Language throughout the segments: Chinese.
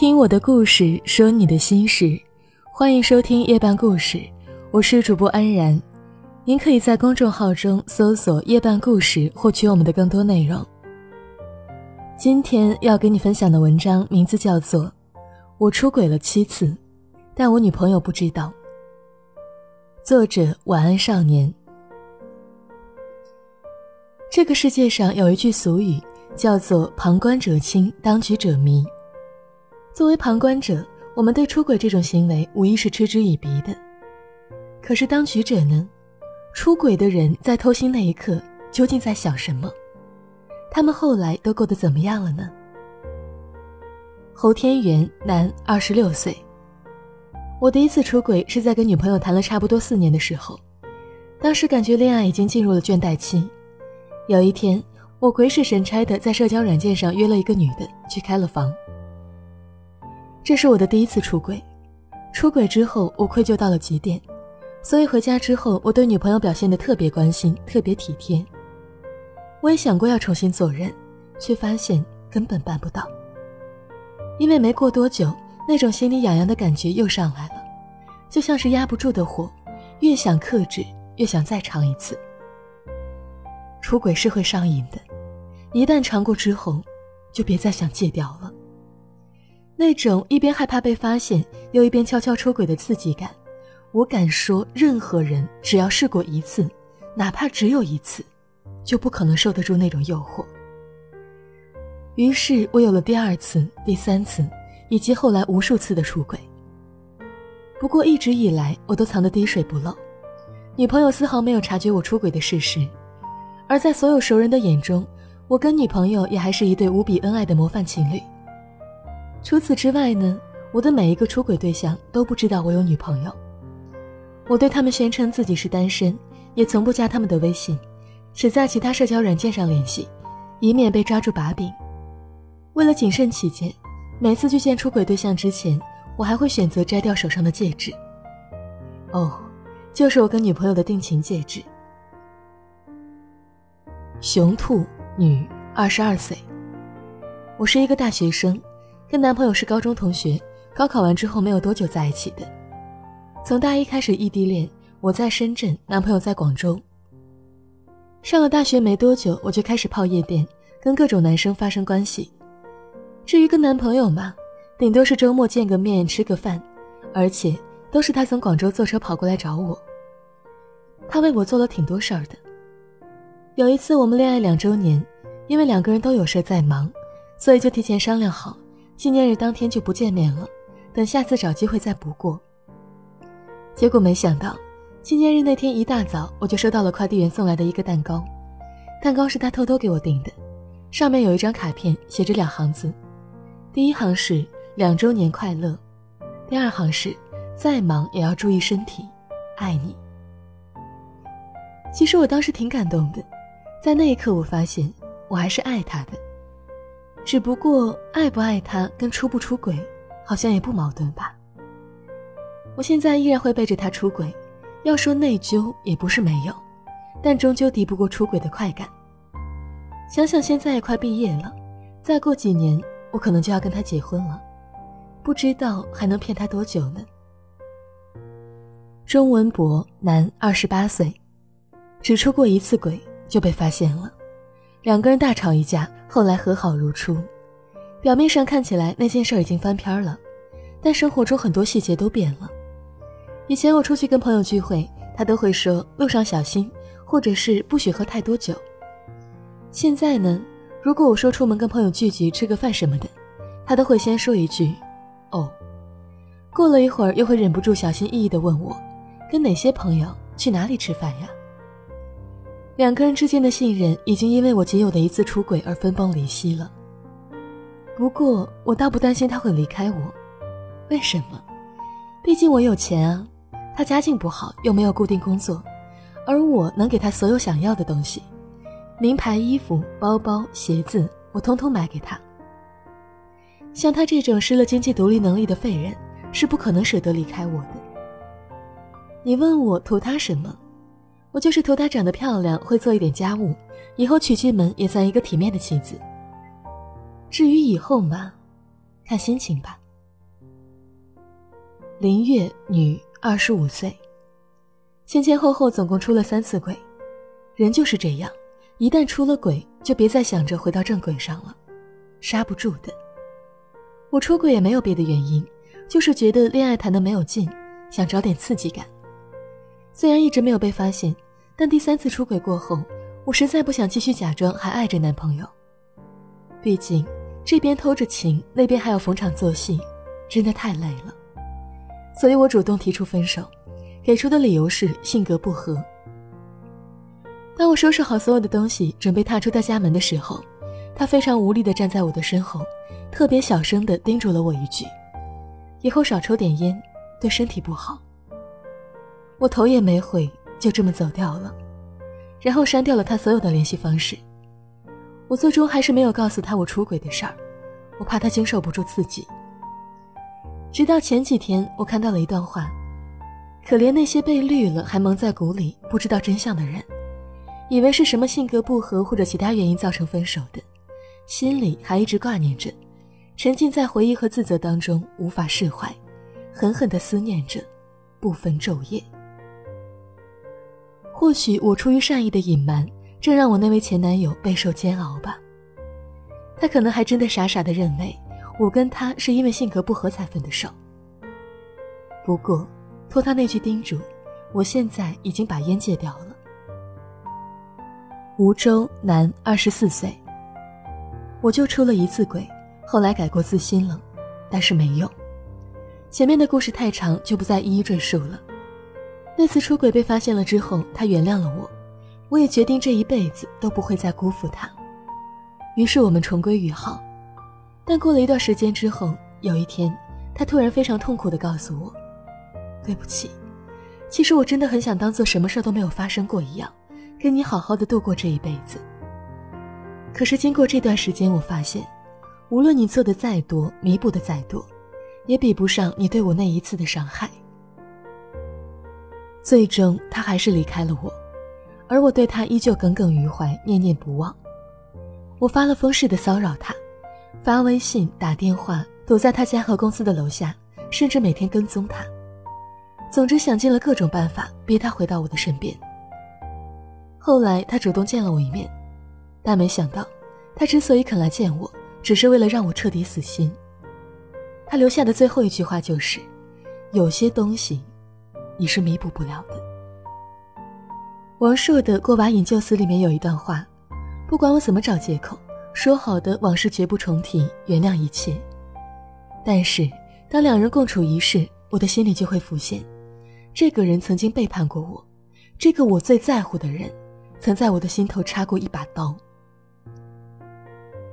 听我的故事，说你的心事，欢迎收听夜半故事，我是主播安然。您可以在公众号中搜索“夜半故事”，获取我们的更多内容。今天要给你分享的文章名字叫做《我出轨了七次，但我女朋友不知道》。作者：晚安少年。这个世界上有一句俗语，叫做“旁观者清，当局者迷”。作为旁观者，我们对出轨这种行为无疑是嗤之以鼻的。可是当局者呢？出轨的人在偷腥那一刻究竟在想什么？他们后来都过得怎么样了呢？侯天元，男，二十六岁。我第一次出轨是在跟女朋友谈了差不多四年的时候，当时感觉恋爱已经进入了倦怠期。有一天，我鬼使神差的在社交软件上约了一个女的去开了房。这是我的第一次出轨，出轨之后我愧疚到了极点，所以回家之后我对女朋友表现的特别关心，特别体贴。我也想过要重新做人，却发现根本办不到。因为没过多久，那种心里痒痒的感觉又上来了，就像是压不住的火，越想克制，越想再尝一次。出轨是会上瘾的，一旦尝过之后，就别再想戒掉了。那种一边害怕被发现，又一边悄悄出轨的刺激感，我敢说，任何人只要试过一次，哪怕只有一次，就不可能受得住那种诱惑。于是我有了第二次、第三次，以及后来无数次的出轨。不过一直以来，我都藏得滴水不漏，女朋友丝毫没有察觉我出轨的事实。而在所有熟人的眼中，我跟女朋友也还是一对无比恩爱的模范情侣。除此之外呢，我的每一个出轨对象都不知道我有女朋友。我对他们宣称自己是单身，也从不加他们的微信，只在其他社交软件上联系，以免被抓住把柄。为了谨慎起见，每次去见出轨对象之前，我还会选择摘掉手上的戒指。哦，就是我跟女朋友的定情戒指。熊兔女，二十二岁。我是一个大学生，跟男朋友是高中同学，高考完之后没有多久在一起的。从大一开始异地恋，我在深圳，男朋友在广州。上了大学没多久，我就开始泡夜店，跟各种男生发生关系。至于跟男朋友嘛，顶多是周末见个面吃个饭，而且都是他从广州坐车跑过来找我。他为我做了挺多事儿的。有一次我们恋爱两周年，因为两个人都有事在忙，所以就提前商量好，纪念日当天就不见面了，等下次找机会再补过。结果没想到，纪念日那天一大早我就收到了快递员送来的一个蛋糕，蛋糕是他偷偷给我订的，上面有一张卡片，写着两行字，第一行是两周年快乐，第二行是再忙也要注意身体，爱你。其实我当时挺感动的。在那一刻，我发现我还是爱他的，只不过爱不爱他跟出不出轨好像也不矛盾吧。我现在依然会背着他出轨，要说内疚也不是没有，但终究敌不过出轨的快感。想想现在也快毕业了，再过几年我可能就要跟他结婚了，不知道还能骗他多久呢。钟文博，男，二十八岁，只出过一次轨。就被发现了，两个人大吵一架，后来和好如初。表面上看起来那件事已经翻篇了，但生活中很多细节都变了。以前我出去跟朋友聚会，他都会说路上小心，或者是不许喝太多酒。现在呢，如果我说出门跟朋友聚聚吃个饭什么的，他都会先说一句“哦”，过了一会儿又会忍不住小心翼翼地问我，跟哪些朋友去哪里吃饭呀？两个人之间的信任已经因为我仅有的一次出轨而分崩离析了。不过我倒不担心他会离开我，为什么？毕竟我有钱啊，他家境不好又没有固定工作，而我能给他所有想要的东西，名牌衣服、包包、鞋子，我通通买给他。像他这种失了经济独立能力的废人，是不可能舍得离开我的。你问我图他什么？我就是图她长得漂亮，会做一点家务，以后娶进门也算一个体面的妻子。至于以后嘛，看心情吧。林月，女，二十五岁。前前后后总共出了三次轨，人就是这样，一旦出了轨，就别再想着回到正轨上了，刹不住的。我出轨也没有别的原因，就是觉得恋爱谈的没有劲，想找点刺激感。虽然一直没有被发现，但第三次出轨过后，我实在不想继续假装还爱着男朋友。毕竟这边偷着情，那边还要逢场作戏，真的太累了。所以我主动提出分手，给出的理由是性格不合。当我收拾好所有的东西，准备踏出他家门的时候，他非常无力地站在我的身后。特别小声地叮嘱了我一句：“以后少抽点烟，对身体不好。”我头也没回，就这么走掉了，然后删掉了他所有的联系方式。我最终还是没有告诉他我出轨的事儿，我怕他经受不住刺激。直到前几天，我看到了一段话：可怜那些被绿了还蒙在鼓里不知道真相的人，以为是什么性格不合或者其他原因造成分手的，心里还一直挂念着。沉浸在回忆和自责当中，无法释怀，狠狠地思念着，不分昼夜。或许我出于善意的隐瞒，正让我那位前男友备受煎熬吧。他可能还真的傻傻的认为，我跟他是因为性格不合才分的手。不过，托他那句叮嘱，我现在已经把烟戒掉了。吴州男，二十四岁，我就出了一次轨。后来改过自新了，但是没用。前面的故事太长，就不再一一赘述了。那次出轨被发现了之后，他原谅了我，我也决定这一辈子都不会再辜负他。于是我们重归于好。但过了一段时间之后，有一天，他突然非常痛苦地告诉我：“对不起，其实我真的很想当做什么事都没有发生过一样，跟你好好的度过这一辈子。可是经过这段时间，我发现。”无论你做的再多，弥补的再多，也比不上你对我那一次的伤害。最终，他还是离开了我，而我对他依旧耿耿于怀，念念不忘。我发了疯似的骚扰他，发微信、打电话，躲在他家和公司的楼下，甚至每天跟踪他。总之，想尽了各种办法逼他回到我的身边。后来，他主动见了我一面，但没想到，他之所以肯来见我。只是为了让我彻底死心。他留下的最后一句话就是：“有些东西，你是弥补不了的。”王朔的《过把瘾就死》里面有一段话：“不管我怎么找借口，说好的往事绝不重提，原谅一切。但是当两人共处一室，我的心里就会浮现，这个人曾经背叛过我，这个我最在乎的人，曾在我的心头插过一把刀。”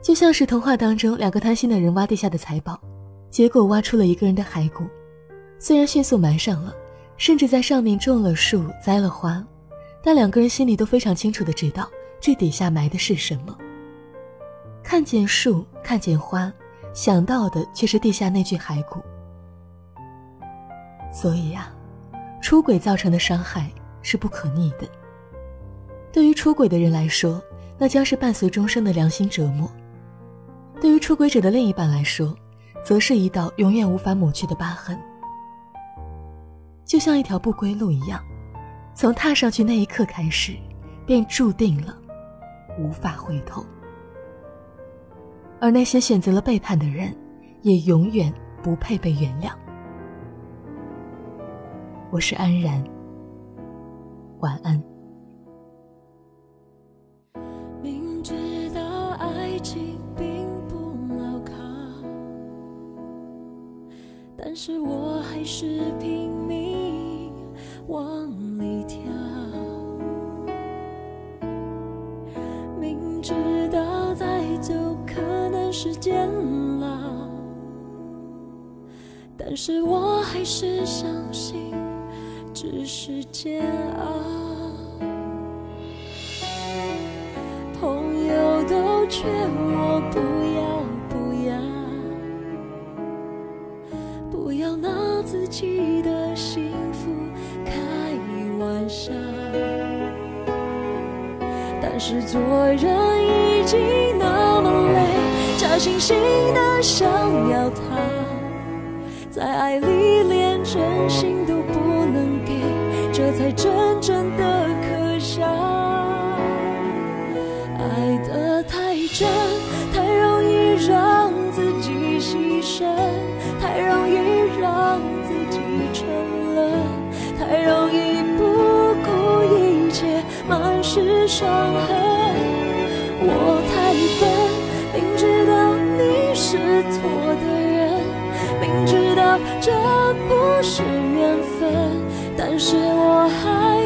就像是童话当中两个贪心的人挖地下的财宝，结果挖出了一个人的骸骨。虽然迅速埋上了，甚至在上面种了树、栽了花，但两个人心里都非常清楚的知道这底下埋的是什么。看见树，看见花，想到的却是地下那具骸骨。所以呀，出轨造成的伤害是不可逆的。对于出轨的人来说，那将是伴随终生的良心折磨。对于出轨者的另一半来说，则是一道永远无法抹去的疤痕，就像一条不归路一样，从踏上去那一刻开始，便注定了无法回头。而那些选择了背叛的人，也永远不配被原谅。我是安然，晚安。明知道爱情并不牢靠。但是我还是拼命往里跳，明知道再走可能是煎熬，但是我还是相信只是煎熬。朋友都劝我不是做人已经那么累，假惺惺的想要他，在爱里连真心都不能给，这才真正的可笑。爱得太真，太容易让自己牺牲，太容易让自己沉沦，太容易不顾一切，满是伤痕。这不是缘分但是我还